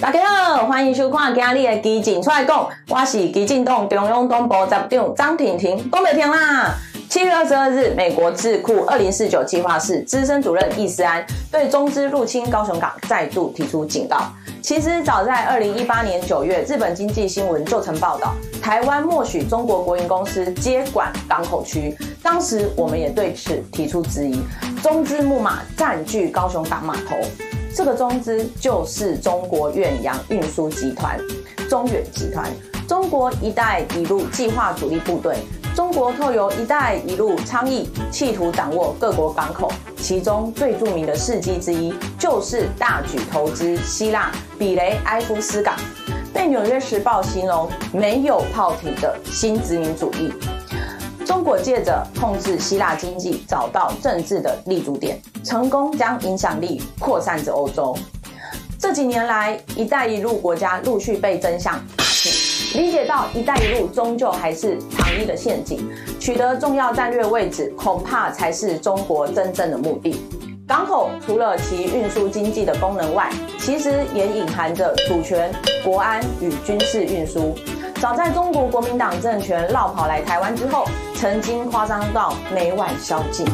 大家好，欢迎收看今日的基进出来讲，我是基进党中央党部站长张婷婷，讲没听啦？七月二十二日，美国智库二零四九计划室资深主任易思安对中资入侵高雄港再度提出警告。其实早在二零一八年九月，日本经济新闻就曾报道，台湾默许中国国营公司接管港口区。当时我们也对此提出质疑，中资木马占据高雄港码头。这个中资就是中国远洋运输集团、中远集团、中国“一带一路”计划主力部队。中国透由“一带一路”倡议，企图掌握各国港口。其中最著名的事迹之一，就是大举投资希腊比雷埃夫斯港，被《纽约时报》形容没有炮艇的新殖民主义。中国借着控制希腊经济，找到政治的立足点，成功将影响力扩散至欧洲。这几年来，“一带一路”国家陆续被真相打听，理解到“一带一路”终究还是糖衣的陷阱，取得重要战略位置，恐怕才是中国真正的目的。港口除了其运输经济的功能外，其实也隐含着主权、国安与军事运输。早在中国国民党政权绕跑来台湾之后，曾经夸张到每晚宵禁。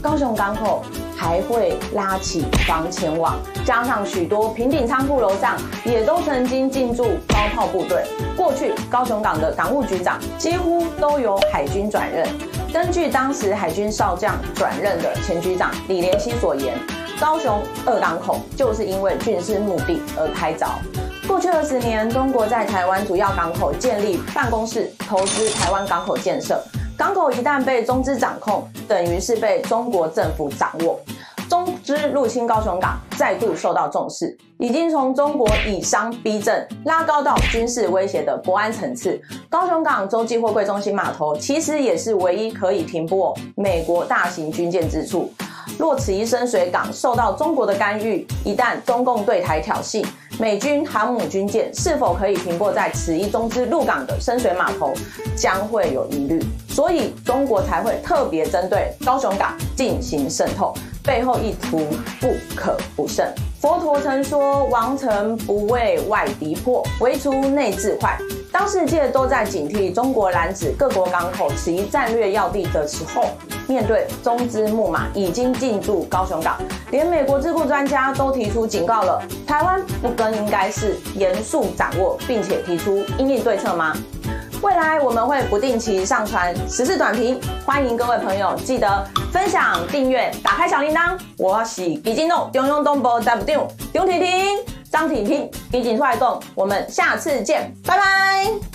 高雄港口还会拉起防潜网，加上许多平顶仓库楼上也都曾经进驻高炮部队。过去高雄港的港务局长几乎都由海军转任。根据当时海军少将转任的前局长李连熙所言，高雄二港口就是因为军事目的而开凿。过去二十年，中国在台湾主要港口建立办公室，投资台湾港口建设。港口一旦被中资掌控，等于是被中国政府掌握。中资入侵高雄港，再度受到重视，已经从中国以商逼政拉高到军事威胁的国安层次。高雄港洲际货柜中心码头，其实也是唯一可以停泊美国大型军舰之处。若此一深水港受到中国的干预，一旦中共对台挑衅，美军航母军舰是否可以停泊在此一中资入港的深水码头，将会有疑虑。所以中国才会特别针对高雄港进行渗透，背后意图不可不慎。佛陀曾说：“王城不为外敌破，唯除内自坏。”当世界都在警惕中国拦止各国港口此一战略要地的时候，面对中资木马已经进驻高雄港，连美国智库专家都提出警告了。台湾不更应该是严肃掌握，并且提出因应对策吗？未来我们会不定期上传时事短评，欢迎各位朋友记得分享、订阅、打开小铃铛。我是基进党中央党部杂长张婷婷。张婷婷，基进出来讲，我们下次见，拜拜。